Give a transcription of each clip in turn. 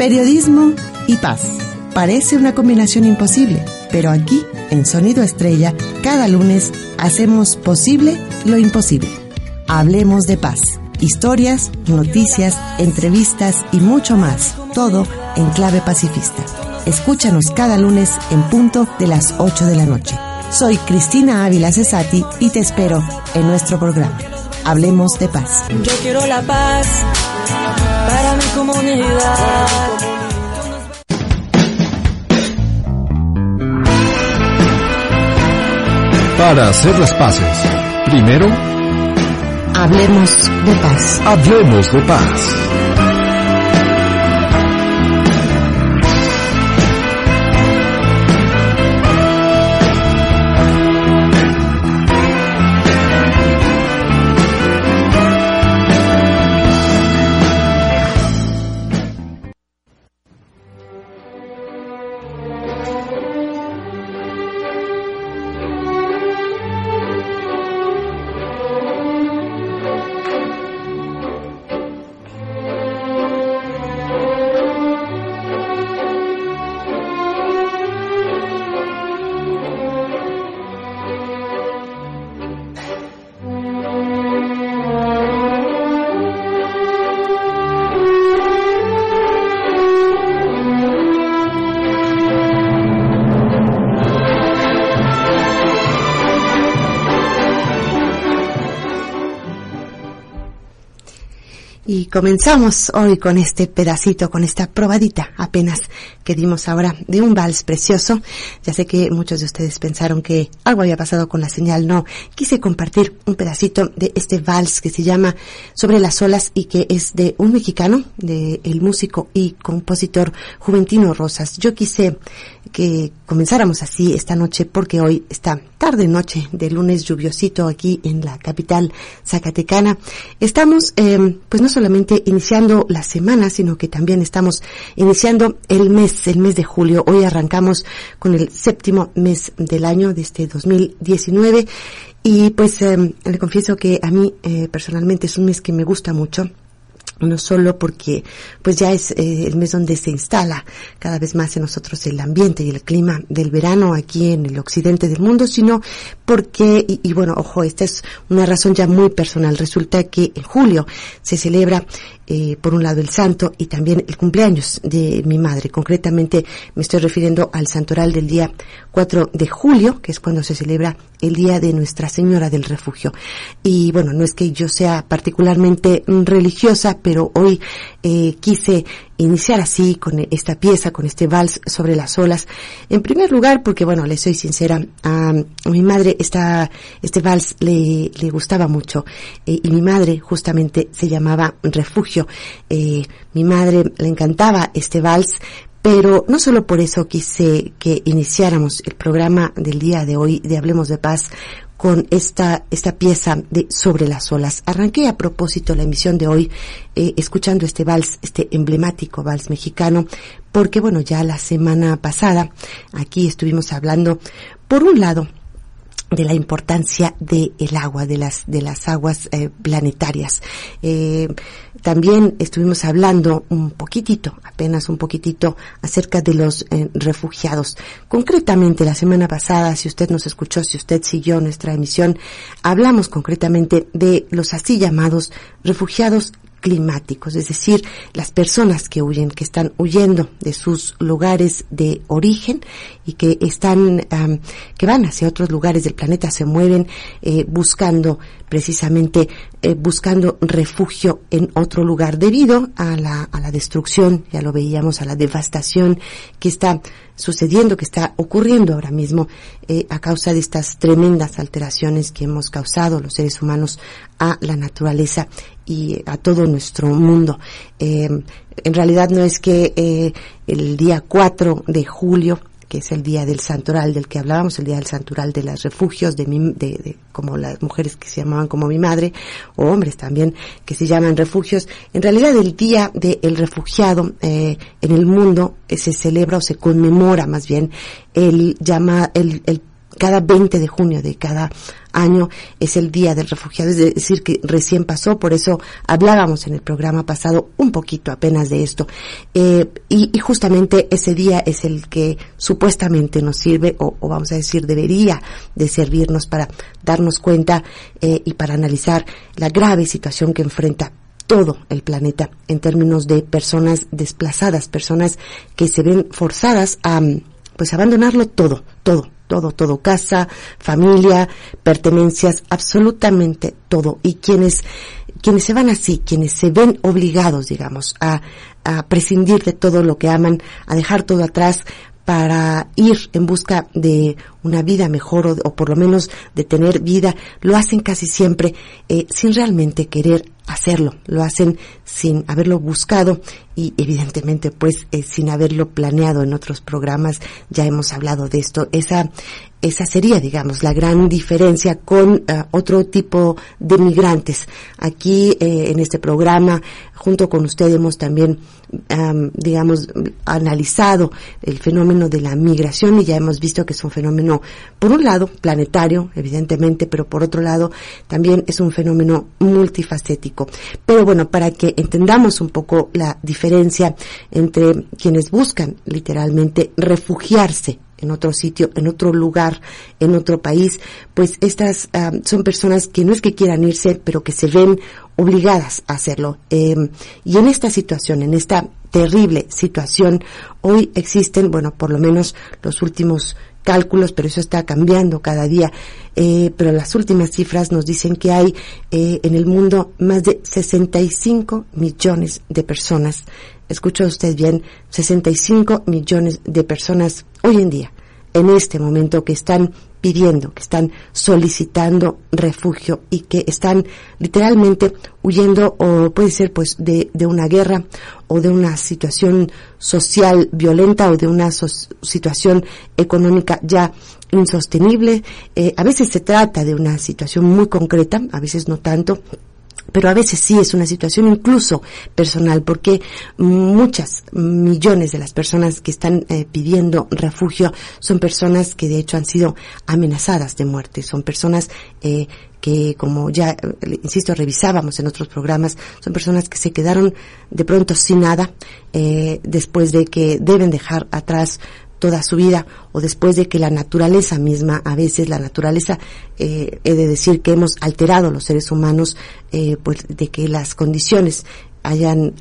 Periodismo y paz. Parece una combinación imposible, pero aquí, en Sonido Estrella, cada lunes hacemos posible lo imposible. Hablemos de paz. Historias, noticias, entrevistas y mucho más. Todo en clave pacifista. Escúchanos cada lunes en punto de las 8 de la noche. Soy Cristina Ávila Cesati y te espero en nuestro programa. Hablemos de paz. Yo quiero la paz para mi comunidad. Para hacer las paces, primero, Hablemos de paz. hablemos de paz. Comenzamos hoy con este pedacito, con esta probadita apenas que dimos ahora de un vals precioso. Ya sé que muchos de ustedes pensaron que algo había pasado con la señal. No, quise compartir un pedacito de este vals que se llama Sobre las olas y que es de un mexicano, de el músico y compositor Juventino Rosas. Yo quise que comenzáramos así esta noche porque hoy está tarde noche de lunes lluviosito aquí en la capital zacatecana. Estamos eh, pues no solamente iniciando la semana, sino que también estamos iniciando el mes, el mes de julio. Hoy arrancamos con el séptimo mes del año de este 2019 y pues eh, le confieso que a mí eh, personalmente es un mes que me gusta mucho no solo porque pues ya es eh, el mes donde se instala cada vez más en nosotros el ambiente y el clima del verano aquí en el occidente del mundo, sino porque, y, y bueno, ojo, esta es una razón ya muy personal, resulta que en julio se celebra eh, por un lado el santo y también el cumpleaños de mi madre. Concretamente me estoy refiriendo al santoral del día 4 de julio, que es cuando se celebra el día de Nuestra Señora del Refugio. Y bueno, no es que yo sea particularmente religiosa, pero hoy eh, quise iniciar así con esta pieza, con este vals sobre las olas. En primer lugar, porque bueno, le soy sincera, a, mi madre esta, este vals le, le gustaba mucho eh, y mi madre justamente se llamaba Refugio. Eh, mi madre le encantaba este vals, pero no solo por eso quise que iniciáramos el programa del día de hoy de Hablemos de Paz con esta, esta pieza de Sobre las olas. Arranqué a propósito la emisión de hoy eh, escuchando este vals, este emblemático vals mexicano, porque bueno, ya la semana pasada aquí estuvimos hablando, por un lado, de la importancia del el agua, de las, de las aguas eh, planetarias. Eh, también estuvimos hablando un poquitito, apenas un poquitito, acerca de los eh, refugiados. Concretamente, la semana pasada, si usted nos escuchó, si usted siguió nuestra emisión, hablamos concretamente de los así llamados refugiados climáticos, es decir, las personas que huyen, que están huyendo de sus lugares de origen y que están, que van hacia otros lugares del planeta, se mueven eh, buscando precisamente, eh, buscando refugio en otro lugar debido a la, a la destrucción, ya lo veíamos, a la devastación que está sucediendo, que está ocurriendo ahora mismo eh, a causa de estas tremendas alteraciones que hemos causado los seres humanos a la naturaleza y a todo nuestro mundo. Eh, en realidad no es que el día 4 de julio que es el día del santoral del que hablábamos, el día del santoral de los refugios, de, mi, de, de, como las mujeres que se llamaban como mi madre, o hombres también que se llaman refugios. En realidad el día del refugiado eh, en el mundo eh, se celebra o se conmemora más bien el llama el, el cada 20 de junio de cada año es el Día del Refugiado, es decir, que recién pasó, por eso hablábamos en el programa pasado un poquito apenas de esto. Eh, y, justamente ese día es el que supuestamente nos sirve, o, vamos a decir, debería de servirnos para darnos cuenta eh, y para analizar la grave situación que enfrenta todo el planeta en términos de personas desplazadas, personas que se ven forzadas a pues abandonarlo todo, todo, todo, todo, casa, familia, pertenencias, absolutamente todo. Y quienes, quienes se van así, quienes se ven obligados, digamos, a, a prescindir de todo lo que aman, a dejar todo atrás, para ir en busca de una vida mejor o, por lo menos de tener vida, lo hacen casi siempre eh, sin realmente querer hacerlo, lo hacen sin haberlo buscado y evidentemente pues eh, sin haberlo planeado en otros programas, ya hemos hablado de esto, esa, esa sería digamos la gran diferencia con eh, otro tipo de migrantes. Aquí en este programa junto con usted hemos también digamos, analizado el fenómeno de la migración y ya hemos visto que es un fenómeno, por un lado, planetario, evidentemente, pero por otro lado, también es un fenómeno multifacético. Pero bueno, para que entendamos un poco la diferencia entre quienes buscan literalmente refugiarse en otro sitio, en otro lugar, en otro país, pues estas son personas que no es que quieran irse, pero que se ven obligadas a hacerlo. Em, y en esta situación, en esta terrible situación, hoy existen, bueno, por lo menos los últimos cálculos, pero eso está cambiando cada día. Eh, pero las últimas cifras nos dicen que hay eh, en el mundo más de 65 millones de personas. Escucha usted bien, 65 millones de personas hoy en día, en este momento, que están pidiendo, que están solicitando refugio y que están literalmente huyendo o puede ser pues de, de una guerra o de una situación social violenta o de una situación económica ya insostenible. Eh, a veces se trata de una situación muy concreta, a veces no tanto, pero a veces sí es una situación incluso personal, porque muchas millones de las personas que están eh, pidiendo refugio son personas que de hecho han sido amenazadas de muerte, son personas eh, que como ya, eh, insisto, revisábamos en otros programas, son personas que se quedaron de pronto sin nada, después de que deben dejar atrás toda su vida o después de que la naturaleza misma, a veces la naturaleza, eh, he de decir que hemos alterado los seres humanos, eh, pues de que las condiciones hayan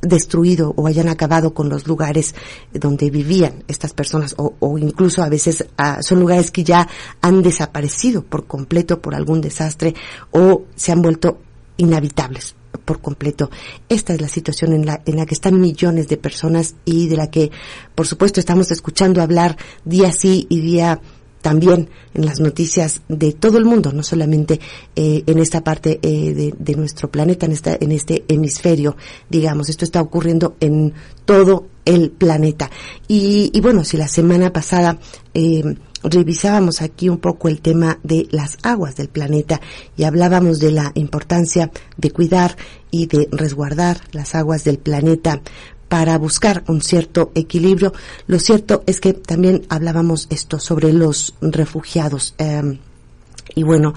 destruido o hayan acabado con los lugares donde vivían estas personas o, incluso a veces ah, son lugares que ya han desaparecido por completo por algún desastre o se han vuelto inhabitables por completo. Esta es la situación en la, en la que están millones de personas y de la que, por supuesto, estamos escuchando hablar día sí y día también en las noticias de todo el mundo, no solamente eh, en esta parte eh, de, nuestro planeta, en, esta, en este hemisferio, digamos. Esto está ocurriendo en todo el planeta. Y, y bueno, si la semana pasada eh, revisábamos aquí un poco el tema de las aguas del planeta y hablábamos de la importancia de cuidar y de resguardar las aguas del planeta para buscar un cierto equilibrio. Lo cierto es que también hablábamos esto sobre los refugiados. Em, y bueno,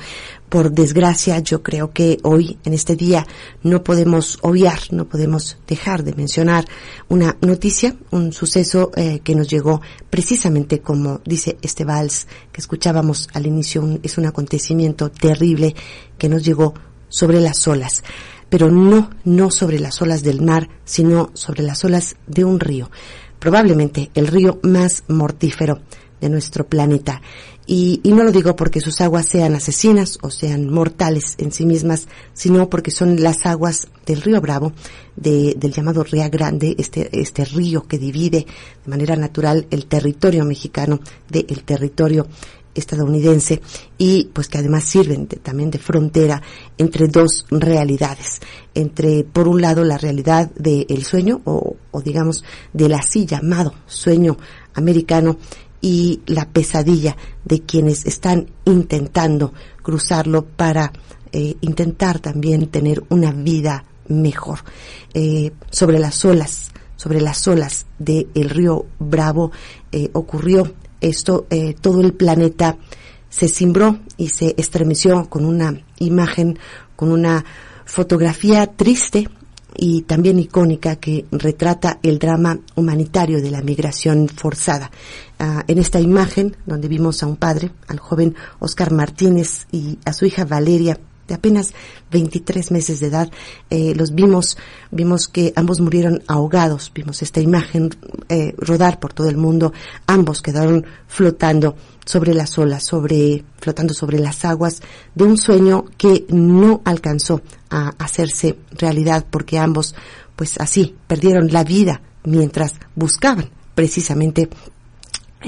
por desgracia, yo creo que hoy, en este día, no podemos obviar, no podemos dejar de mencionar una noticia, un suceso eh, que nos llegó precisamente como dice este vals que escuchábamos al inicio, es un acontecimiento terrible que nos llegó sobre las olas, pero no, no sobre las olas del mar, sino sobre las olas de un río, probablemente el río más mortífero de nuestro planeta. Y, no lo digo porque sus aguas sean asesinas o sean mortales en sí mismas, sino porque son las aguas del río Bravo, del llamado Río Grande, este, este río que divide de manera natural el territorio mexicano del territorio estadounidense y pues que además sirven también de frontera entre dos realidades, entre por un lado la realidad del sueño o, o digamos del así llamado sueño americano y la pesadilla de quienes están intentando cruzarlo para eh, intentar también tener una vida mejor. Eh, sobre las olas, sobre las olas del río Bravo eh, ocurrió esto, todo el planeta se cimbró y se estremeció con una imagen, con una fotografía triste y también icónica que retrata el drama humanitario de la migración forzada. En esta imagen, donde vimos a un padre, al joven Oscar Martínez y a su hija Valeria, de apenas 23 meses de edad, eh, los vimos, vimos que ambos murieron ahogados, vimos esta imagen eh, rodar por todo el mundo, ambos quedaron flotando sobre las olas, sobre, flotando sobre las aguas de un sueño que no alcanzó a hacerse realidad porque ambos, pues así, perdieron la vida mientras buscaban precisamente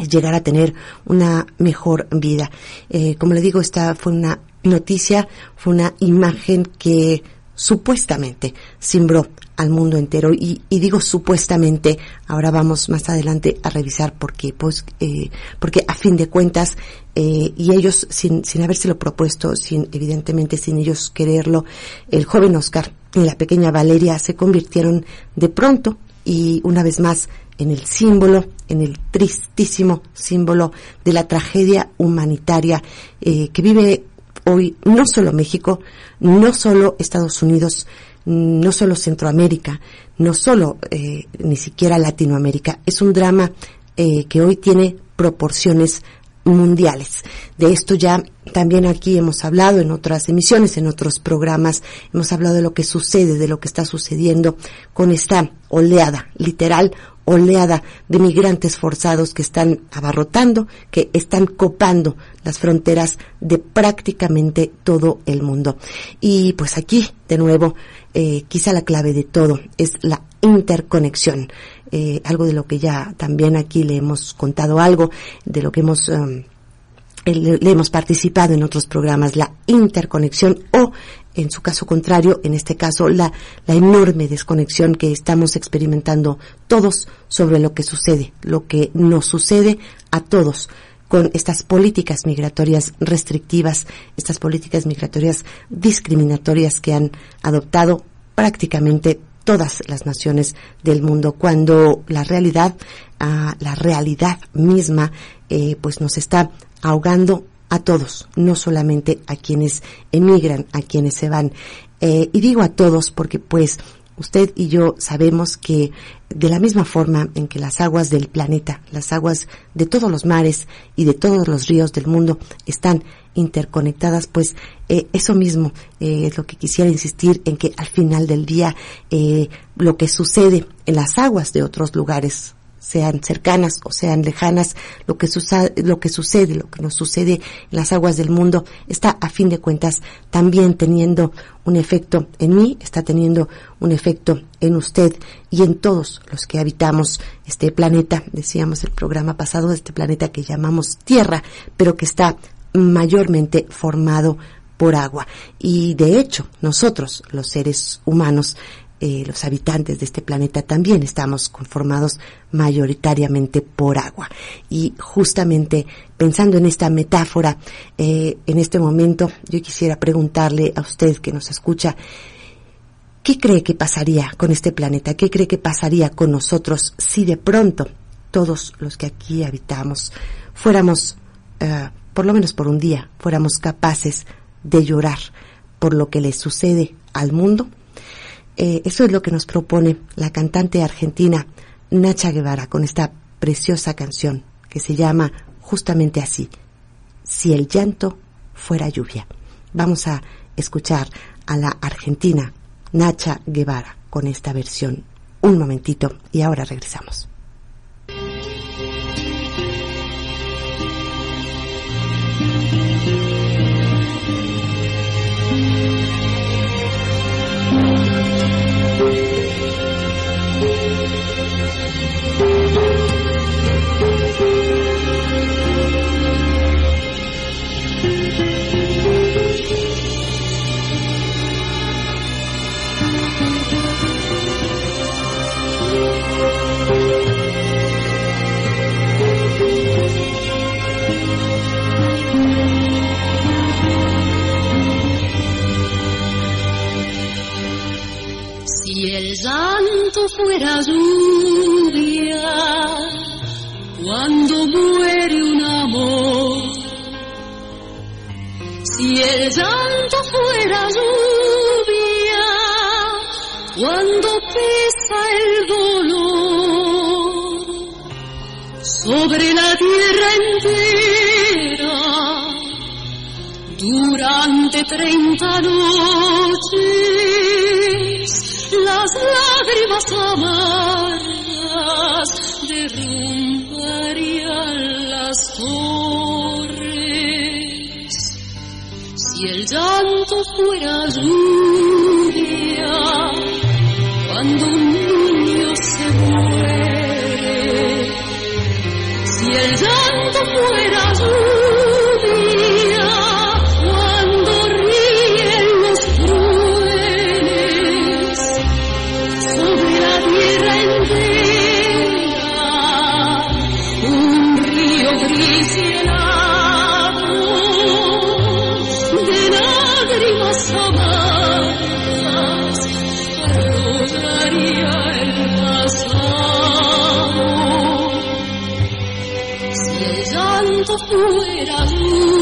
llegar a tener una mejor vida. Eh, como le digo, esta fue una noticia, fue una imagen que supuestamente simbró al mundo entero y, digo supuestamente ahora vamos más adelante a revisar porque pues eh, porque a fin de cuentas eh, y ellos sin sin habérselo propuesto sin evidentemente sin ellos quererlo el joven Oscar y la pequeña Valeria se convirtieron de pronto y una vez más en el símbolo, en el tristísimo símbolo de la tragedia humanitaria eh, que vive hoy no solo México, no solo Estados Unidos, no solo Centroamérica, no solo eh, ni siquiera Latinoamérica. Es un drama eh, que hoy tiene proporciones mundiales. De esto ya también aquí hemos hablado en otras emisiones, en otros programas, hemos hablado de lo que sucede, de lo que está sucediendo con esta oleada, literal oleada de migrantes forzados que están abarrotando, que están copando las fronteras de prácticamente todo el mundo. Y pues aquí, de nuevo, eh, quizá la clave de todo es la interconexión. Eh, algo de lo que ya también aquí le hemos contado algo, de lo que hemos... Um, le, hemos participado en otros programas, la interconexión o, en su caso contrario, en este caso, la, la enorme desconexión que estamos experimentando todos sobre lo que sucede, lo que nos sucede a todos con estas políticas migratorias restrictivas, estas políticas migratorias discriminatorias que han adoptado prácticamente todas las naciones del mundo, cuando la realidad, ah, la realidad misma, eh, pues nos está ahogando a todos, no solamente a quienes emigran, a quienes se van. Eh, y digo a todos porque pues usted y yo sabemos que de la misma forma en que las aguas del planeta, las aguas de todos los mares y de todos los ríos del mundo están interconectadas, pues eh, eso mismo eh, es lo que quisiera insistir en que al final del día lo que sucede en las aguas de otros lugares sean cercanas o sean lejanas, lo que, lo que sucede, lo que nos sucede en las aguas del mundo, está a fin de cuentas también teniendo un efecto en mí, está teniendo un efecto en usted y en todos los que habitamos este planeta, decíamos el programa pasado, este planeta que llamamos Tierra, pero que está mayormente formado por agua. Y de hecho, nosotros, los seres humanos, eh, los habitantes de este planeta también estamos conformados mayoritariamente por agua. Y justamente pensando en esta metáfora, eh, en este momento yo quisiera preguntarle a usted que nos escucha, ¿qué cree que pasaría con este planeta? ¿Qué cree que pasaría con nosotros si de pronto todos los que aquí habitamos fuéramos, eh, por lo menos por un día, fuéramos capaces de llorar por lo que le sucede al mundo? Eh, eso es lo que nos propone la cantante argentina Nacha Guevara con esta preciosa canción que se llama justamente así, Si el llanto fuera lluvia. Vamos a escuchar a la argentina Nacha Guevara con esta versión. Un momentito y ahora regresamos. Llanto fuera lluvia,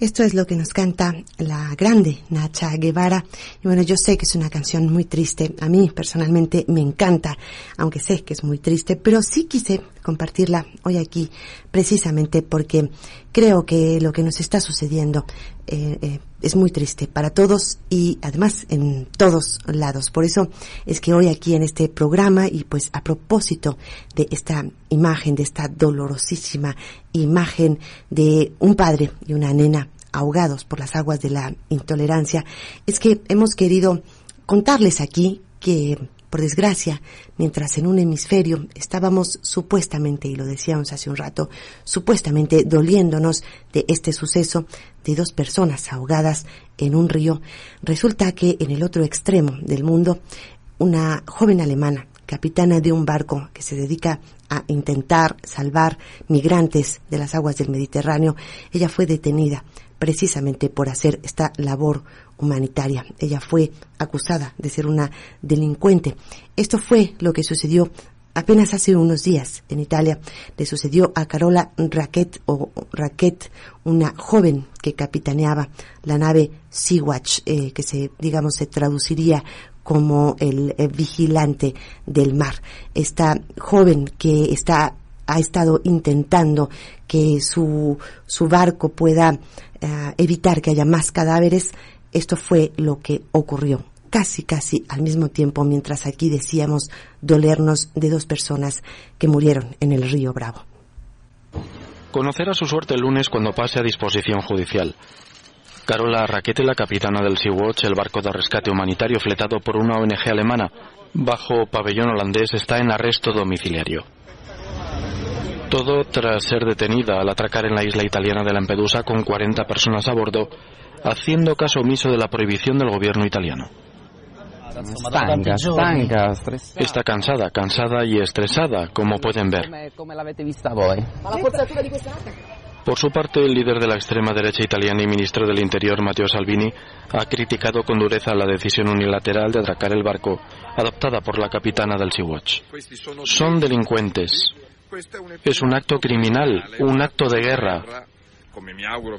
Esto es lo que nos canta la grande Nacha Guevara. Y bueno, yo sé que es una canción muy triste. A mí personalmente me encanta, aunque sé que es muy triste, pero sí quise compartirla hoy aquí precisamente porque creo que lo que nos está sucediendo eh, eh, es muy triste para todos y además en todos lados. Por eso es que hoy aquí en este programa y pues a propósito de esta imagen, de esta dolorosísima imagen de un padre y una nena ahogados por las aguas de la intolerancia, es que hemos querido contarles aquí que por desgracia, mientras en un hemisferio estábamos supuestamente, y lo decíamos hace un rato, supuestamente doliéndonos de este suceso de dos personas ahogadas en un río, resulta que en el otro extremo del mundo, una joven alemana, capitana de un barco que se dedica a intentar salvar migrantes de las aguas del Mediterráneo, ella fue detenida precisamente por hacer esta labor humanitaria. Ella fue acusada de ser una delincuente. Esto fue lo que sucedió apenas hace unos días en Italia. Le sucedió a Carola Raquet o Raquet, una joven que capitaneaba la nave Sea-Watch, eh, que se, digamos, se traduciría como el eh, vigilante del mar. Esta joven que está ha estado intentando que su, su barco pueda eh, evitar que haya más cadáveres, esto fue lo que ocurrió casi, casi al mismo tiempo, mientras aquí decíamos dolernos de dos personas que murieron en el río Bravo. Conocerá su suerte el lunes cuando pase a disposición judicial. Carola Raquete, la capitana del Sea-Watch, el barco de rescate humanitario fletado por una ONG alemana, bajo pabellón holandés, está en arresto domiciliario. Todo tras ser detenida al atracar en la isla italiana de Lampedusa con 40 personas a bordo, haciendo caso omiso de la prohibición del gobierno italiano. Está cansada, cansada y estresada, como pueden ver. Por su parte, el líder de la extrema derecha italiana y ministro del Interior, Matteo Salvini, ha criticado con dureza la decisión unilateral de atracar el barco adoptada por la capitana del Sea-Watch. Son delincuentes. Es un acto criminal, un acto de guerra.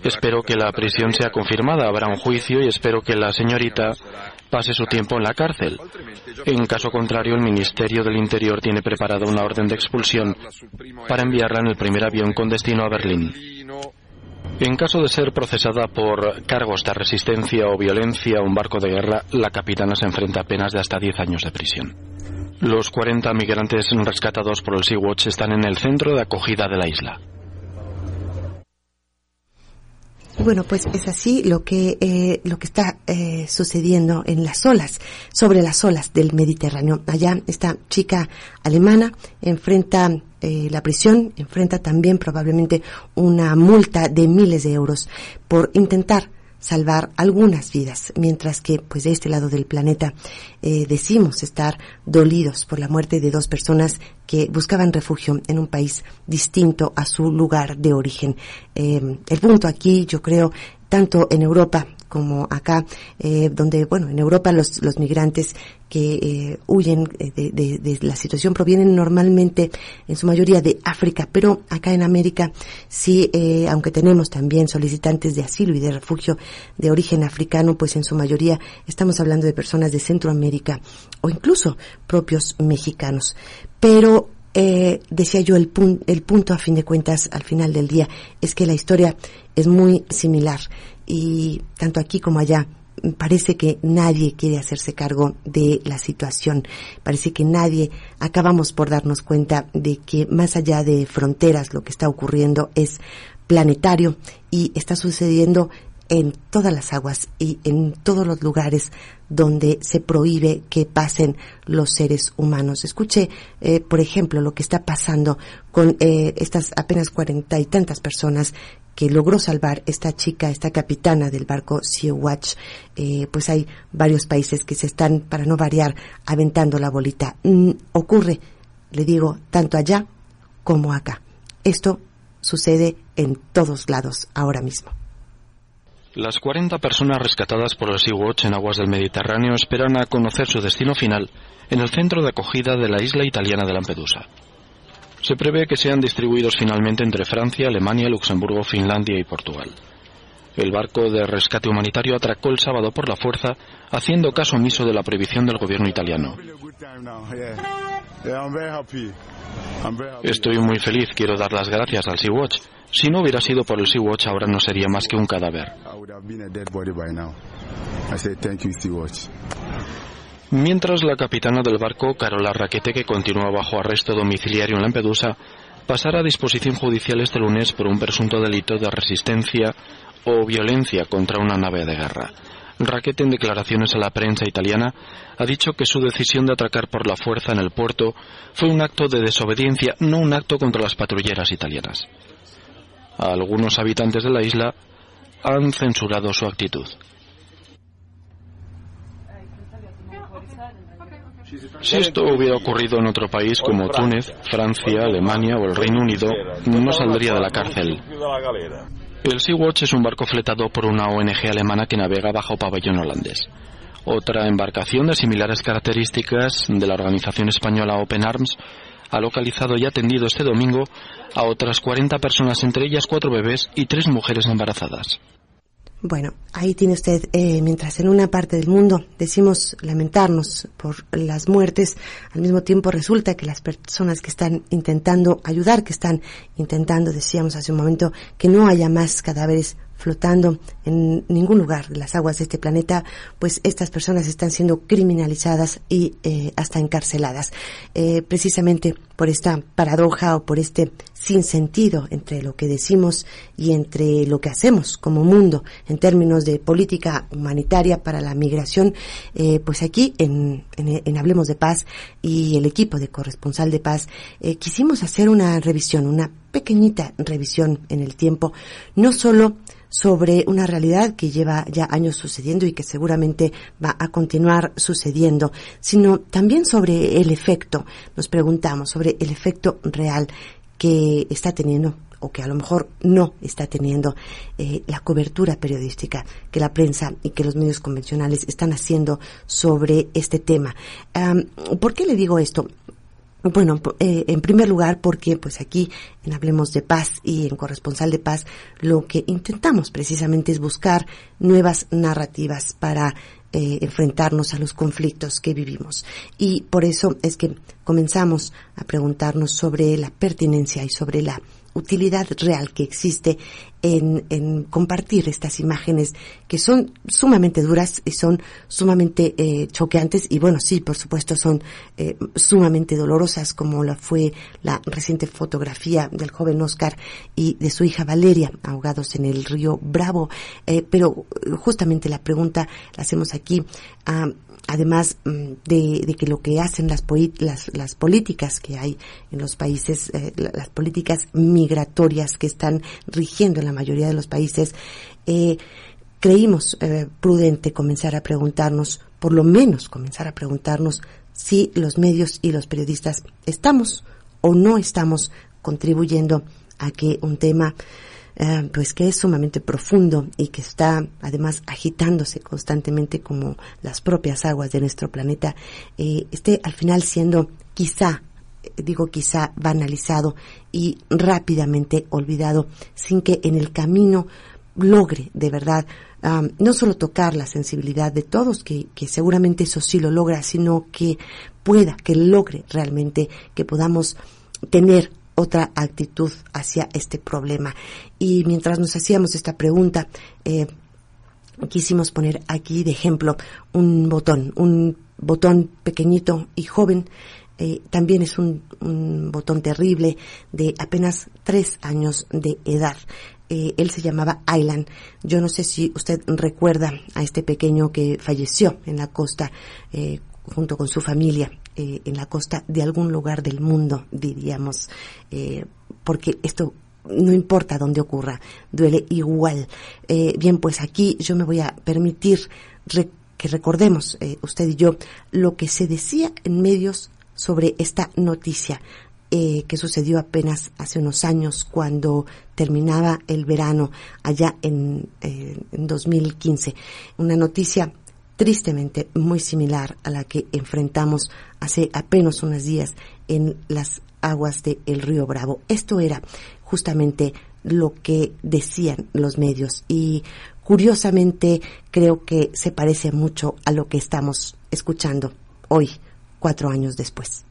Espero que la prisión sea confirmada, habrá un juicio y espero que la señorita pase su tiempo en la cárcel. En caso contrario, el Ministerio del Interior tiene preparada una orden de expulsión para enviarla en el primer avión con destino a Berlín. En caso de ser procesada por cargos de resistencia o violencia a un barco de guerra, la capitana se enfrenta a penas de hasta 10 años de prisión. Los 40 migrantes rescatados por el Sea-Watch están en el centro de acogida de la isla. Bueno, pues es así lo que eh, lo que está eh, sucediendo en las olas, sobre las olas del Mediterráneo. Allá esta chica alemana enfrenta eh, la prisión, enfrenta también probablemente una multa de miles de euros por intentar salvar algunas vidas, mientras que pues de este lado del planeta eh, decimos estar dolidos por la muerte de dos personas que buscaban refugio en un país distinto a su lugar de origen. Eh, el punto aquí, yo creo, tanto en Europa como acá, eh, donde, bueno, en Europa los, los migrantes que eh, huyen eh, de, de, de, la situación provienen normalmente, en su mayoría, de África, pero acá en América sí, eh, aunque tenemos también solicitantes de asilo y de refugio de origen africano, pues en su mayoría estamos hablando de personas de Centroamérica o incluso propios mexicanos. Pero eh, decía yo, el, pun el punto a fin de cuentas, al final del día, es que la historia es muy similar y tanto aquí como allá parece que nadie quiere hacerse cargo de la situación. Parece que nadie acabamos por darnos cuenta de que más allá de fronteras lo que está ocurriendo es planetario y está sucediendo en todas las aguas y en todos los lugares donde se prohíbe que pasen los seres humanos. Escuche, eh, por ejemplo, lo que está pasando con eh, estas apenas cuarenta y tantas personas que logró salvar esta chica, esta capitana del barco Sea Watch. Eh, pues hay varios países que se están, para no variar, aventando la bolita. Mm, ocurre, le digo, tanto allá como acá. Esto sucede en todos lados ahora mismo. Las 40 personas rescatadas por el Sea-Watch en aguas del Mediterráneo esperan a conocer su destino final en el centro de acogida de la isla italiana de Lampedusa. Se prevé que sean distribuidos finalmente entre Francia, Alemania, Luxemburgo, Finlandia y Portugal. El barco de rescate humanitario atracó el sábado por la fuerza, haciendo caso omiso de la prohibición del gobierno italiano. Estoy muy feliz, quiero dar las gracias al Sea-Watch. Si no hubiera sido por el Sea-Watch, ahora no sería más que un cadáver. Mientras la capitana del barco, Carola Raquete, que continúa bajo arresto domiciliario en Lampedusa, pasará a disposición judicial este lunes por un presunto delito de resistencia o violencia contra una nave de guerra. Raquete, en declaraciones a la prensa italiana, ha dicho que su decisión de atracar por la fuerza en el puerto fue un acto de desobediencia, no un acto contra las patrulleras italianas. Algunos habitantes de la isla han censurado su actitud. Si esto hubiera ocurrido en otro país como Túnez, Francia, Alemania o el Reino Unido, no saldría de la cárcel. El Sea-Watch es un barco fletado por una ONG alemana que navega bajo pabellón holandés. Otra embarcación de similares características de la organización española Open Arms ha localizado y atendido este domingo a otras 40 personas, entre ellas cuatro bebés y tres mujeres embarazadas. Bueno, ahí tiene usted, eh, mientras en una parte del mundo decimos lamentarnos por las muertes, al mismo tiempo resulta que las personas que están intentando ayudar, que están intentando, decíamos hace un momento, que no haya más cadáveres flotando en ningún lugar de las aguas de este planeta, pues estas personas están siendo criminalizadas y eh, hasta encarceladas. Eh, precisamente por esta paradoja o por este sinsentido entre lo que decimos y entre lo que hacemos como mundo en términos de política humanitaria para la migración, eh, pues aquí en, en, en, Hablemos de Paz y el equipo de corresponsal de paz eh, quisimos hacer una revisión, una pequeñita revisión en el tiempo, no solo sobre una realidad que lleva ya años sucediendo y que seguramente va a continuar sucediendo, sino también sobre el efecto, nos preguntamos sobre el efecto real que está teniendo o que a lo mejor no está teniendo eh, la cobertura periodística que la prensa y que los medios convencionales están haciendo sobre este tema. ¿Por qué le digo esto? Bueno, eh, en primer lugar porque pues aquí en Hablemos de Paz y en Corresponsal de Paz lo que intentamos precisamente es buscar nuevas narrativas para eh, enfrentarnos a los conflictos que vivimos. Y por eso es que comenzamos a preguntarnos sobre la pertinencia y sobre la utilidad real que existe en, en, compartir estas imágenes que son sumamente duras y son sumamente eh, choqueantes y bueno, sí, por supuesto son eh, sumamente dolorosas como la fue la reciente fotografía del joven Oscar y de su hija Valeria ahogados en el río Bravo. Eh, pero justamente la pregunta la hacemos aquí a además mm, de, que lo que hacen las, las, políticas que hay en los países, eh, las políticas migratorias que están rigiendo en la mayoría de los países, eh, creímos eh, prudente comenzar a preguntarnos, por lo menos comenzar a preguntarnos si los medios y los periodistas estamos o no estamos contribuyendo a que un tema eh, pues que es sumamente profundo y que está además agitándose constantemente como las propias aguas de nuestro planeta, eh, esté al final siendo quizá eh, digo quizá banalizado y rápidamente olvidado sin que en el camino logre de verdad no solo tocar la sensibilidad de todos, que, que seguramente eso sí lo logra, sino que pueda, que logre realmente que podamos tener otra actitud hacia este problema. Y mientras nos hacíamos esta pregunta, eh, quisimos poner aquí de ejemplo un botón, un botón pequeñito y joven. Eh, también es un, botón terrible de apenas tres años de edad. Eh, él se llamaba Aylan. Yo no sé si usted recuerda a este pequeño que falleció en la costa junto con su familia eh, en la costa de algún lugar del mundo, diríamos, eh, porque esto no importa dónde ocurra, duele igual. Eh, bien, pues aquí yo me voy a permitir que recordemos, usted y yo, lo que se decía en medios sobre esta noticia. que sucedió apenas hace unos años cuando terminaba el verano allá en, en 2015. Una noticia tristemente muy similar a la que enfrentamos hace apenas unos días en las aguas del río Bravo. Esto era justamente lo que decían los medios y curiosamente creo que se parece mucho a lo que estamos escuchando hoy, cuatro años después.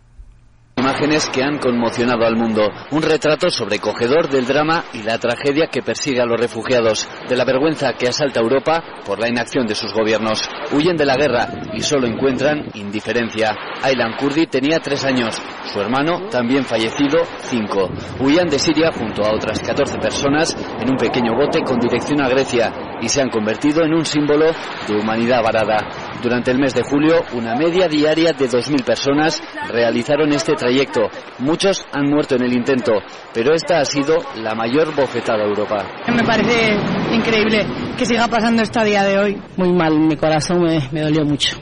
Imágenes que han conmocionado al mundo. Un retrato sobrecogedor del drama y la tragedia que persigue a los refugiados, de la vergüenza que asalta Europa por la inacción de sus gobiernos. Huyen de la guerra y solo encuentran indiferencia. Aylan Kurdi tenía tres años, su hermano, también fallecido, cinco. Huían de Siria junto a otras 14 personas en un pequeño bote con dirección a Grecia y se han convertido en un símbolo de humanidad varada. Durante el mes de julio, una media diaria de 2.000 personas realizaron este trayecto. Muchos han muerto en el intento, pero esta ha sido la mayor bofetada a Europa. Me parece increíble que siga pasando esto a día de hoy. Muy mal, mi corazón me, me dolió mucho.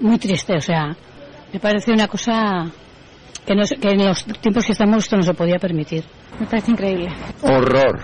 Muy triste, o sea, me parece una cosa que, no, que en los tiempos que estamos esto no se podía permitir. Me parece increíble. Horror,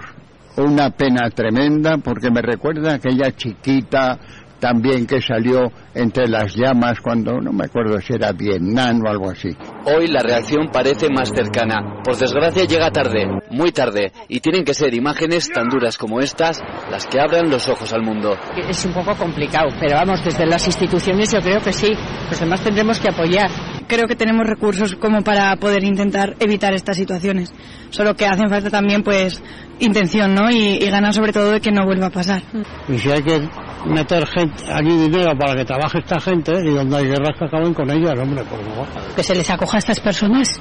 una pena tremenda porque me recuerda a aquella chiquita también que salió entre las llamas cuando no me acuerdo si era Vietnam o algo así. Hoy la reacción parece más cercana. Por desgracia llega tarde, muy tarde, y tienen que ser imágenes tan duras como estas las que abran los ojos al mundo. Es un poco complicado, pero vamos, desde las instituciones yo creo que sí. Los demás tendremos que apoyar. Creo que tenemos recursos como para poder intentar evitar estas situaciones. Solo que hacen falta también pues intención, ¿no? Y, y ganar sobre todo de que no vuelva a pasar. Y si hay que meter gente, aquí dinero para que trabaje esta gente y donde hay guerras que acaben con ellas, hombre, por favor. Que se les acoja a estas personas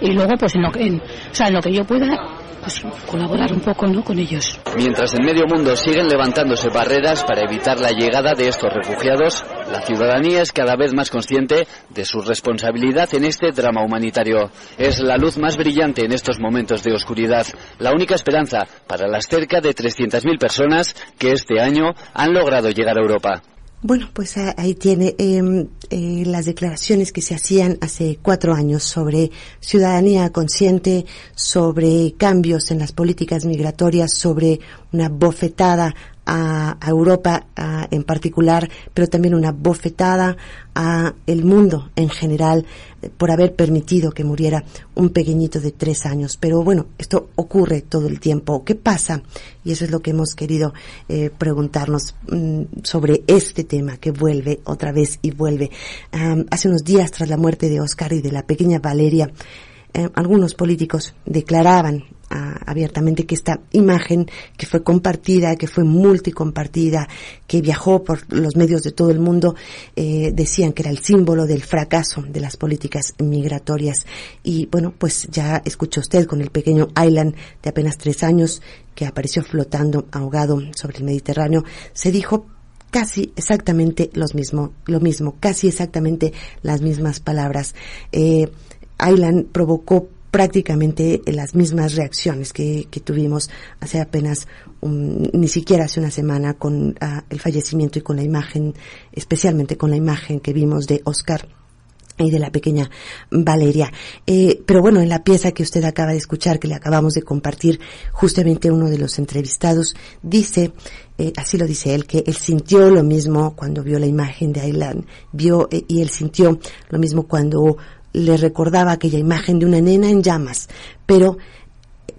y luego pues en lo que, o sea, en lo que yo pueda pues, colaborar un poco ¿no? con ellos. Mientras en medio mundo siguen levantándose barreras para evitar la llegada de estos refugiados, la ciudadanía es cada vez más consciente de su responsabilidad en este drama humanitario. Es la luz más brillante en estos momentos de oscuridad, la única esperanza para las cerca de 300.000 personas que este año han logrado llegar a Europa. Bueno, pues ahí tiene eh, eh, las declaraciones que se hacían hace cuatro años sobre ciudadanía consciente, sobre cambios en las políticas migratorias, sobre una bofetada a, Europa en particular, pero también una bofetada a el mundo en general eh, por haber permitido que muriera un pequeñito de tres años. Pero bueno, esto ocurre todo el tiempo. ¿Qué pasa? Y eso es lo que hemos querido eh, preguntarnos mm, sobre este tema que vuelve otra vez y vuelve. hace unos días, tras la muerte de Oscar y de la pequeña Valeria, eh, algunos políticos declaraban abiertamente que esta imagen que fue compartida, que fue multicompartida, que viajó por los medios de todo el mundo, eh, decían que era el símbolo del fracaso de las políticas migratorias. Y bueno, pues ya escuchó usted con el pequeño Aylan de apenas tres años que apareció flotando ahogado sobre el Mediterráneo, se dijo casi exactamente los mismo, lo mismo, casi exactamente las mismas palabras. Eh, Aylan provocó prácticamente las mismas reacciones que, tuvimos hace apenas ni siquiera hace una semana con ah, el fallecimiento y con la imagen, especialmente con la imagen que vimos de Oscar y de la pequeña Valeria. Eh, pero bueno, en la pieza que usted acaba de escuchar, que le acabamos de compartir, justamente uno de los entrevistados dice, eh, así lo dice él, que él sintió lo mismo cuando vio la imagen de Aylan, vio eh, y él sintió lo mismo cuando le recordaba aquella imagen de una nena en llamas, pero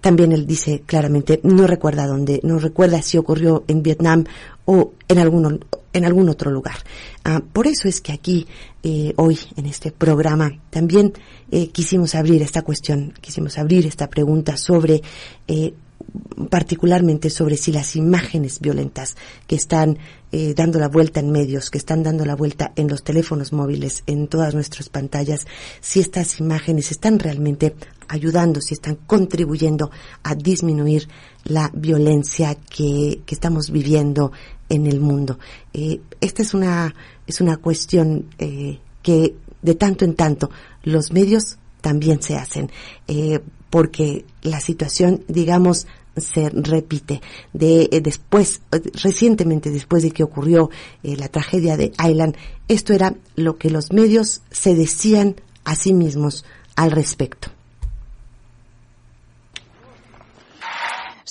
también él dice claramente, no recuerda dónde, no recuerda si ocurrió en Vietnam o en algún, en algún otro lugar. Ah, por eso es que aquí, eh, hoy, en este programa, también eh, quisimos abrir esta cuestión, quisimos abrir esta pregunta sobre eh, particularmente sobre si las imágenes violentas que están eh, dando la vuelta en medios, que están dando la vuelta en los teléfonos móviles, en todas nuestras pantallas, si estas imágenes están realmente ayudando, si están contribuyendo a disminuir la violencia que, estamos viviendo en el mundo. Eh, esta es una, es una cuestión eh, que de tanto en tanto los medios también se hacen, porque la situación, digamos, se repite. De, eh, después, recientemente, después de que ocurrió eh, la tragedia de Island, esto era lo que los medios se decían a sí mismos al respecto.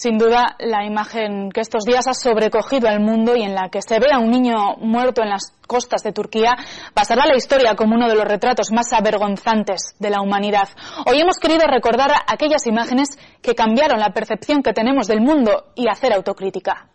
Sin duda, la imagen que estos días ha sobrecogido al mundo y en la que se ve a un niño muerto en las costas de Turquía pasará a la historia como uno de los retratos más avergonzantes de la humanidad. Hoy hemos querido recordar aquellas imágenes que cambiaron la percepción que tenemos del mundo y hacer autocrítica.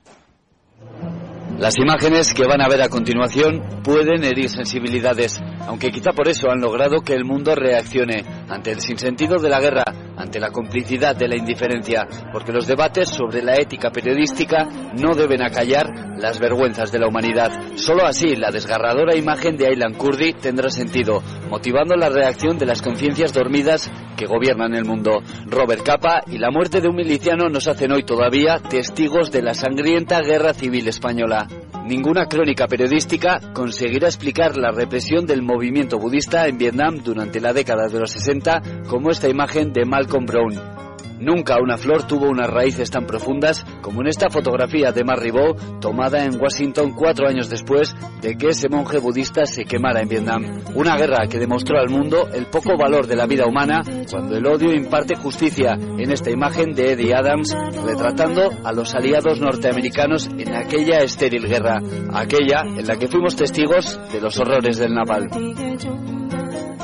Las imágenes que van a ver a continuación pueden herir sensibilidades, aunque quizá por eso han logrado que el mundo reaccione ante el sinsentido de la guerra, ante la complicidad de la indiferencia, porque los debates sobre la ética periodística no deben acallar las vergüenzas de la humanidad. Solo así la desgarradora imagen de Aylan Kurdi tendrá sentido, motivando la reacción de las conciencias dormidas que gobiernan el mundo. Robert Capa y la muerte de un miliciano nos hacen hoy todavía testigos de la sangrienta guerra civil española. Ninguna crónica periodística conseguirá explicar la represión del movimiento budista en Vietnam durante la década de los 60 como esta imagen de Malcolm Brown. Nunca una flor tuvo unas raíces tan profundas como en esta fotografía de Marribó tomada en Washington cuatro años después de que ese monje budista se quemara en Vietnam. Una guerra que demostró al mundo el poco valor de la vida humana cuando el odio imparte justicia en esta imagen de Eddie Adams retratando a los aliados norteamericanos en aquella estéril guerra, aquella en la que fuimos testigos de los horrores del Napal.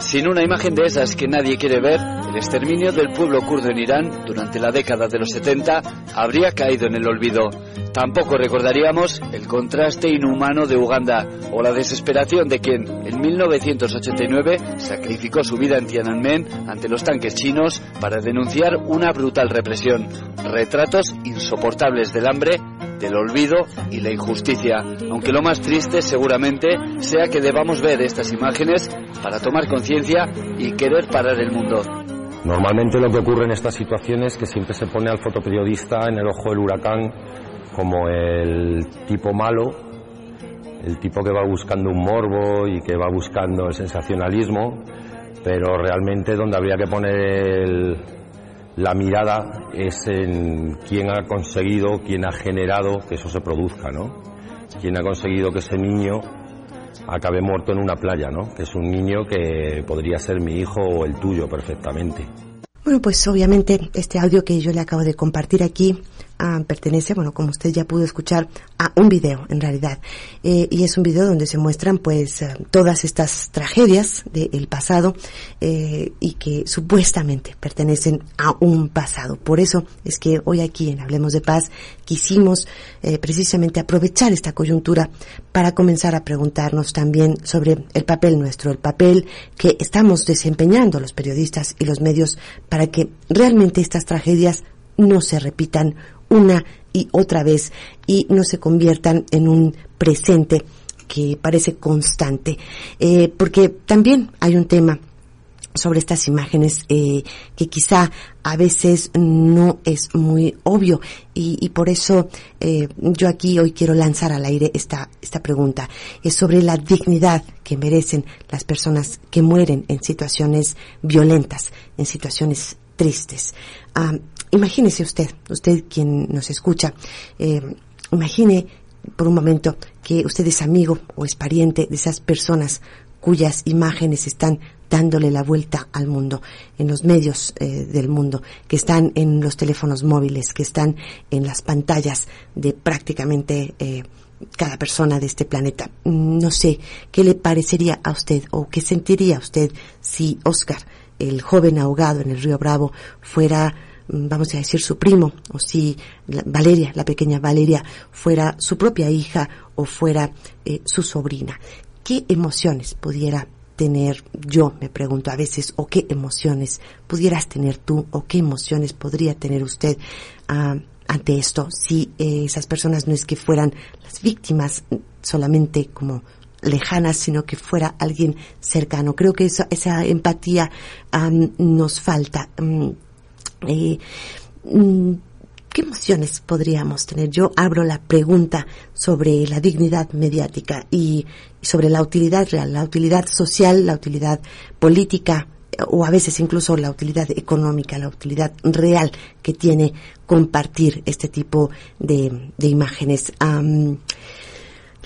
Sin una imagen de esas que nadie quiere ver, el exterminio del pueblo kurdo en Irán durante la década de los 70 habría caído en el olvido. Tampoco recordaríamos el contraste inhumano de Uganda o la desesperación de quien en 1989 sacrificó su vida en Tiananmen ante los tanques chinos para denunciar una brutal represión. Retratos insoportables del hambre del olvido y la injusticia, aunque lo más triste seguramente sea que debamos ver estas imágenes para tomar conciencia y querer parar el mundo. Normalmente lo que ocurre en estas situaciones es que siempre se pone al fotoperiodista en el ojo del huracán como el tipo malo, el tipo que va buscando un morbo y que va buscando el sensacionalismo, pero realmente donde habría que poner el, la mirada es en quién ha conseguido, quién ha generado que eso se produzca, ¿no? Quién ha conseguido que ese niño acabe muerto en una playa, ¿no? Que es un niño que podría ser mi hijo o el tuyo perfectamente. Bueno, pues obviamente este audio que yo le acabo de compartir aquí ah, pertenece, bueno, como usted ya pudo escuchar, a un video en realidad. Eh, y es un video donde se muestran pues eh, todas estas tragedias del pasado eh, y que supuestamente pertenecen a un pasado. Por eso es que hoy aquí en Hablemos de Paz quisimos precisamente aprovechar esta coyuntura para comenzar a preguntarnos también sobre el papel nuestro, el papel que estamos desempeñando los periodistas y los medios para que realmente estas tragedias no se repitan una y otra vez y no se conviertan en un presente que parece constante. Eh, porque también hay un tema sobre estas imágenes eh, que quizá a veces no es muy obvio y, por eso eh, yo aquí hoy quiero lanzar al aire esta esta pregunta es sobre la dignidad que merecen las personas que mueren en situaciones violentas en situaciones tristes Ah, imagínese usted usted quien nos escucha eh, imagine por un momento que usted es amigo o es pariente de esas personas cuyas imágenes están dándole la vuelta al mundo, en los medios eh, del mundo, que están en los teléfonos móviles, que están en las pantallas de prácticamente eh, cada persona de este planeta. No sé qué le parecería a usted o qué sentiría usted si Oscar, el joven ahogado en el río Bravo, fuera vamos a decir su primo, o si Valeria, la pequeña Valeria, fuera su propia hija o fuera eh, su sobrina. ¿Qué emociones pudiera tener yo, me pregunto a veces, o qué emociones pudieras tener tú, o qué emociones podría tener usted ah, ante esto, si eh, esas personas no es que fueran las víctimas solamente como lejanas, sino que fuera alguien cercano. Creo que esa, empatía nos falta. Mm, eh, mm, ¿Qué emociones podríamos tener? Yo abro la pregunta sobre la dignidad mediática y, sobre la utilidad real, la utilidad social, la utilidad política eh, o a veces incluso la utilidad económica, la utilidad real que tiene compartir este tipo de, imágenes.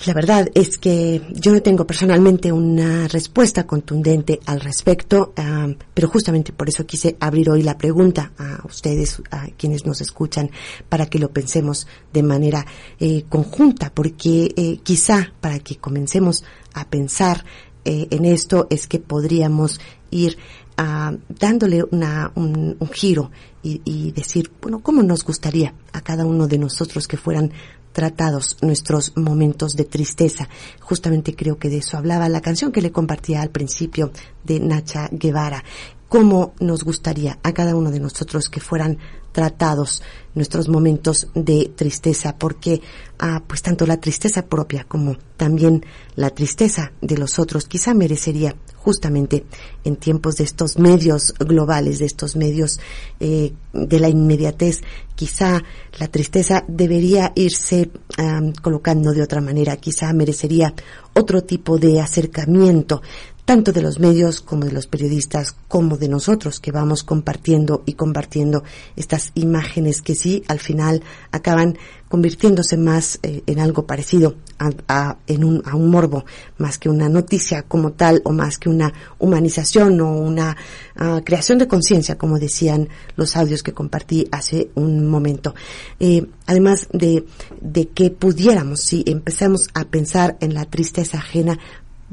La verdad es que yo no tengo personalmente una respuesta contundente al respecto, ah, pero justamente por eso quise abrir hoy la pregunta a ustedes, a quienes nos escuchan, para que lo pensemos de manera eh, conjunta, porque eh, quizá para que comencemos a pensar eh, en esto es que podríamos ir ah, dándole una, un, un giro y, y decir, bueno, ¿cómo nos gustaría a cada uno de nosotros que fueran tratados nuestros momentos de tristeza. Justamente creo que de eso hablaba la canción que le compartía al principio de Nacha Guevara. ¿Cómo nos gustaría a cada uno de nosotros que fueran tratados nuestros momentos de tristeza? Porque, ah, pues tanto la tristeza propia como también la tristeza de los otros quizá merecería justamente en tiempos de estos medios globales, de estos medios eh, de la inmediatez, quizá la tristeza debería irse am, colocando de otra manera, quizá merecería otro tipo de acercamiento, tanto de los medios como de los periodistas, como de nosotros que vamos compartiendo y compartiendo estas imágenes que sí al final acaban convirtiéndose más eh, en algo parecido a, a- en un, a un morbo, más que una noticia como tal o más que una humanización o una ah, creación de conciencia, como decían los audios que compartí hace un momento. Eh, además de, de que pudiéramos, si empezamos a pensar en la tristeza ajena,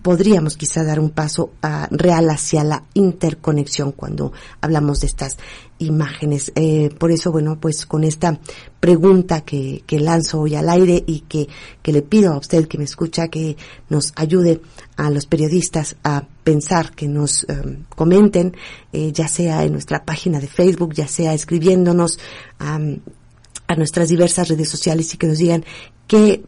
podríamos quizá dar un paso ah, real hacia la interconexión cuando hablamos de estas imágenes. Eh, por eso, bueno, pues con esta pregunta que, que lanzo hoy al aire y que, que le pido a usted que me escucha que nos ayude a los periodistas a pensar, que nos eh, comenten, eh, ya sea en nuestra página de Facebook, ya sea escribiéndonos a nuestras diversas redes sociales y que nos digan qué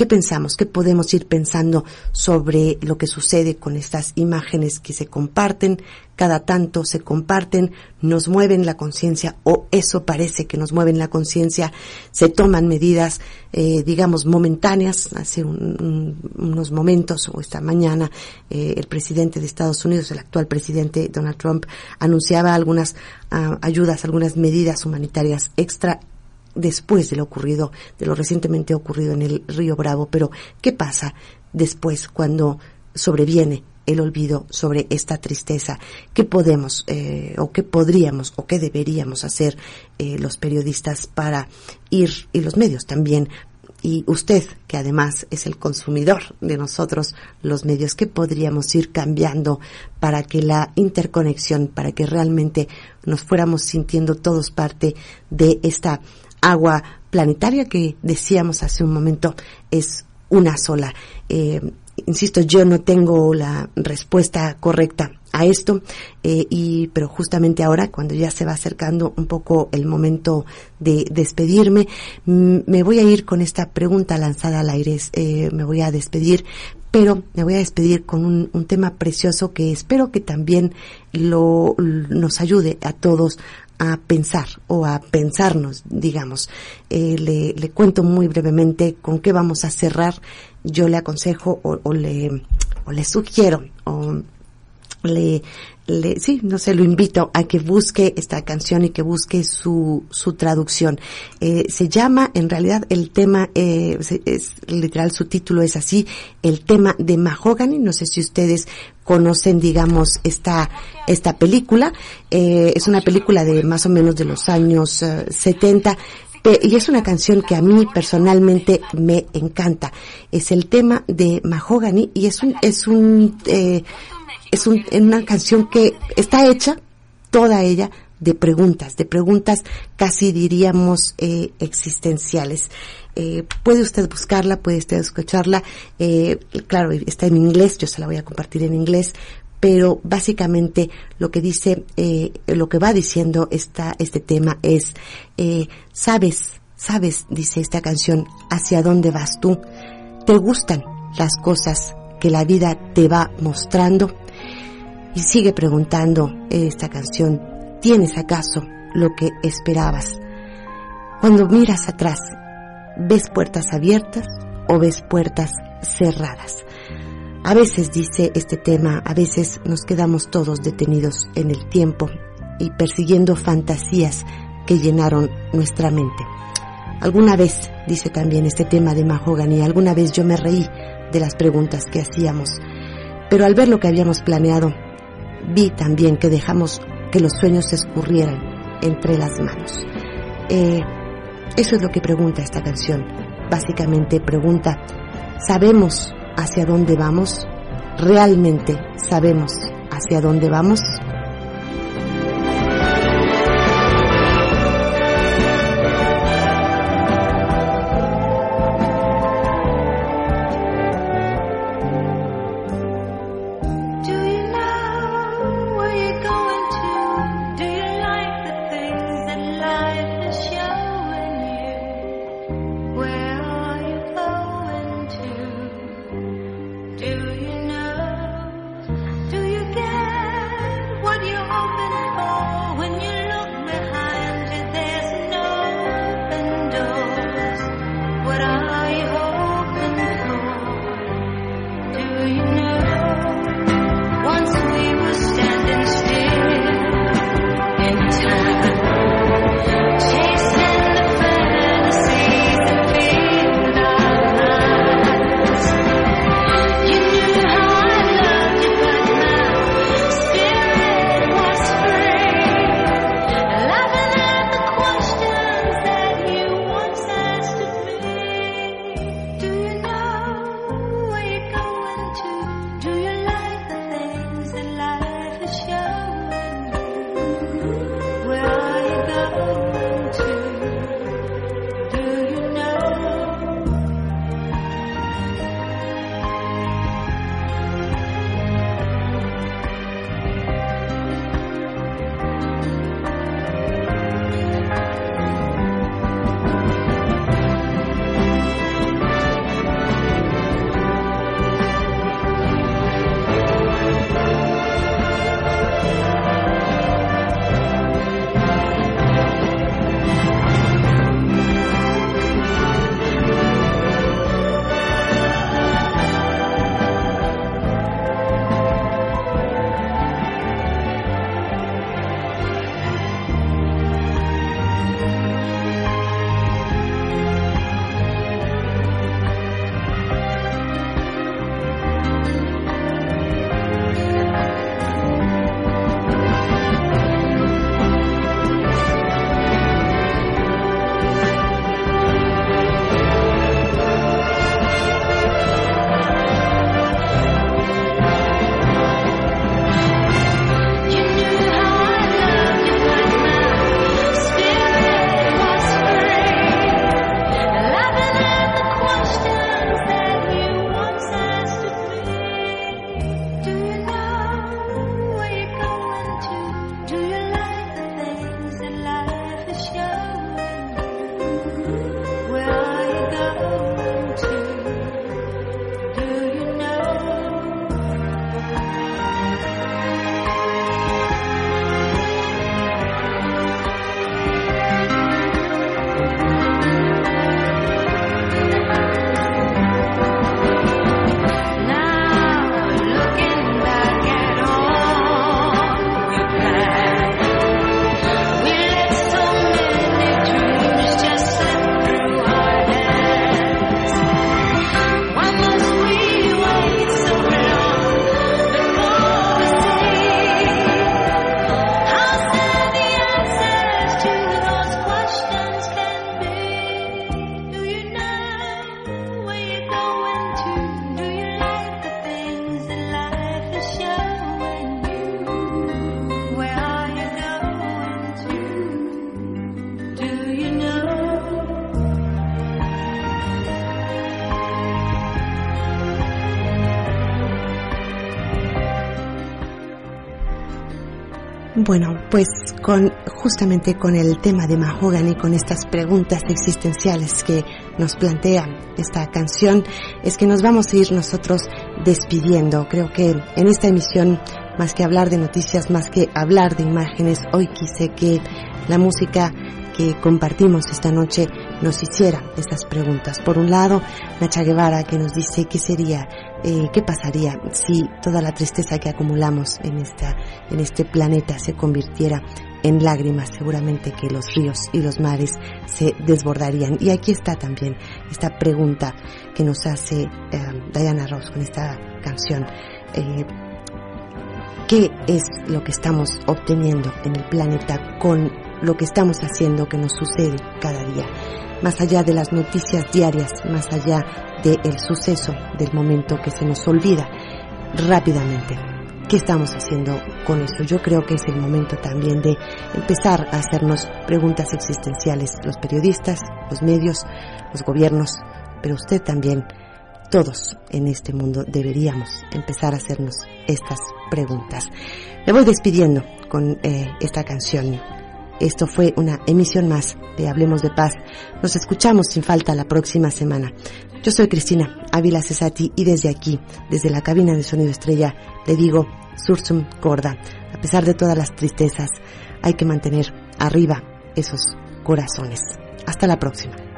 ¿Qué pensamos? ¿Qué podemos ir pensando sobre lo que sucede con estas imágenes que se comparten? Cada tanto se comparten, nos mueven la conciencia o eso parece que nos mueven la conciencia, se toman medidas, eh, digamos, momentáneas. Hace un- un- unos momentos o esta mañana eh, el presidente de Estados Unidos, el actual presidente Donald Trump, anunciaba algunas ah, ayudas, algunas medidas humanitarias extra después de lo ocurrido, de lo recientemente ocurrido en el río Bravo. Pero, ¿qué pasa después cuando sobreviene el olvido sobre esta tristeza. ¿Qué podemos eh, o qué podríamos o qué deberíamos hacer eh, los periodistas para ir, y los medios también, y usted, que además es el consumidor de nosotros, los medios, ¿qué podríamos ir cambiando para que la interconexión, para que realmente nos fuéramos sintiendo todos parte de esta agua planetaria que decíamos hace un momento es una sola? Eh, insisto, yo no tengo la respuesta correcta a esto, eh, y, pero justamente ahora, cuando ya se va acercando un poco el momento de despedirme, mm, me voy a ir con esta pregunta lanzada al aire, eh, me voy a despedir, pero me voy a despedir con un, un tema precioso que espero que también lo, nos ayude a todos a pensar o a pensarnos, digamos. Eh, le, le, cuento muy brevemente con qué vamos a cerrar. Yo le aconsejo o, o le, o le sugiero o le, le, sí, no sé, lo invito a que busque esta canción y que busque su, su traducción. Eh, se llama, en realidad, el tema, eh, es, literal, su título es así, el tema de Mahogany. No sé si ustedes conocen, digamos, esta, esta película. Eh, es una película de más o menos de los años uh, 70 y es una canción que a mí personalmente me encanta. Es el tema de Mahogany y es un, es un, eh, es un, una canción que está hecha, toda ella, de preguntas, de preguntas casi diríamos eh, existenciales. Eh, puede usted buscarla, puede usted escucharla, eh, claro, está en inglés, yo se la voy a compartir en inglés, pero básicamente lo que dice, eh, lo que va diciendo esta, este tema es, eh, sabes, sabes, dice esta canción, hacia dónde vas tú, te gustan las cosas que la vida te va mostrando, y sigue preguntando esta canción, ¿tienes acaso lo que esperabas? Cuando miras atrás, ¿ves puertas abiertas o ves puertas cerradas? A veces, dice este tema, a veces nos quedamos todos detenidos en el tiempo y persiguiendo fantasías que llenaron nuestra mente. Alguna vez, dice también este tema de Mahogany, alguna vez yo me reí de las preguntas que hacíamos, pero al ver lo que habíamos planeado, vi también que dejamos que los sueños se escurrieran entre las manos. Eh, eso es lo que pregunta esta canción. Básicamente pregunta, ¿sabemos hacia dónde vamos? ¿Realmente sabemos hacia dónde vamos? Bueno, pues con justamente con el tema de Mahogany, con estas preguntas existenciales que nos plantea esta canción, es que nos vamos a ir nosotros despidiendo. Creo que en esta emisión, más que hablar de noticias, más que hablar de imágenes, hoy quise que la música que compartimos esta noche nos hiciera estas preguntas. Por un lado, Nacha Guevara que nos dice qué sería, eh, qué pasaría si toda la tristeza que acumulamos en esta, en este planeta se convirtiera en lágrimas, seguramente que los ríos y los mares se desbordarían. Y aquí está también esta pregunta que nos hace eh, Diana Ross con esta canción. Eh, ¿Qué es lo que estamos obteniendo en el planeta con lo que estamos haciendo que nos sucede cada día? Más allá de las noticias diarias, más allá del suceso del momento que se nos olvida rápidamente. ¿Qué estamos haciendo con eso? Yo creo que es el momento también de empezar a hacernos preguntas existenciales, los periodistas, los medios, los gobiernos, pero usted también, todos en este mundo deberíamos empezar a hacernos estas preguntas. Me voy despidiendo con eh, esta canción. Esto fue una emisión más de Hablemos de Paz. Nos escuchamos sin falta la próxima semana. Yo soy Cristina Ávila Cesati y desde aquí, desde la cabina de Sonido Estrella, le digo Sursum Corda. A pesar de todas las tristezas, hay que mantener arriba esos corazones. Hasta la próxima.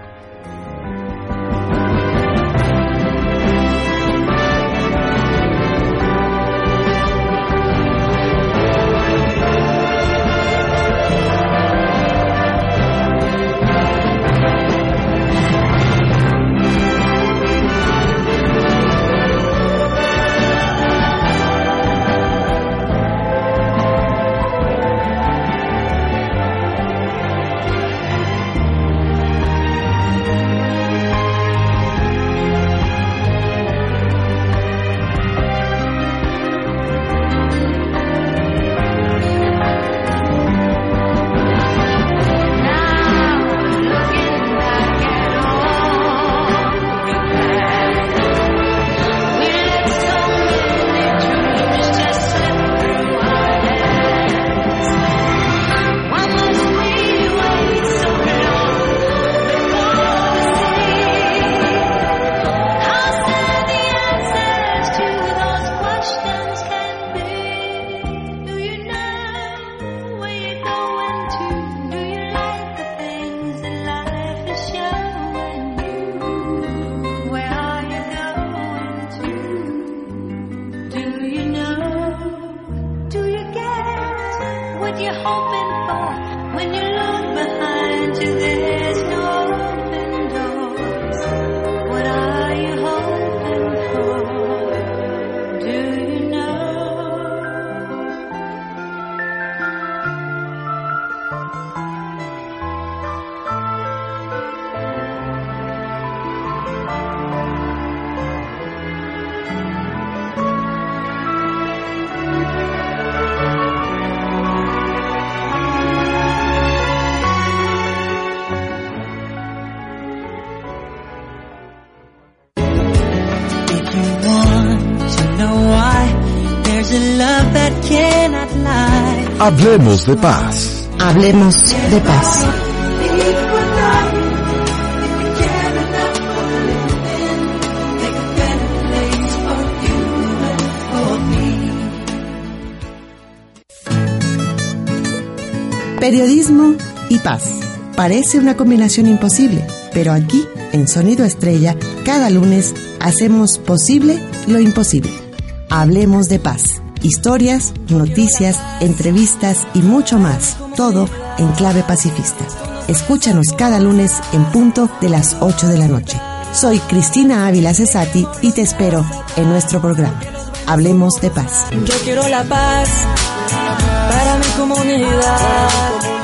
what you're hoping for when you're Hablemos de paz. Hablemos de paz. Periodismo y paz. Parece una combinación imposible, pero aquí, en Sonido Estrella, cada lunes hacemos posible lo imposible. Hablemos de paz historias, noticias, entrevistas y mucho más, todo en clave pacifista. Escúchanos cada lunes en punto de las 8 de la noche. Soy Cristina Ávila Cesati y te espero en nuestro programa. Hablemos de paz. Yo quiero la paz para mi comunidad.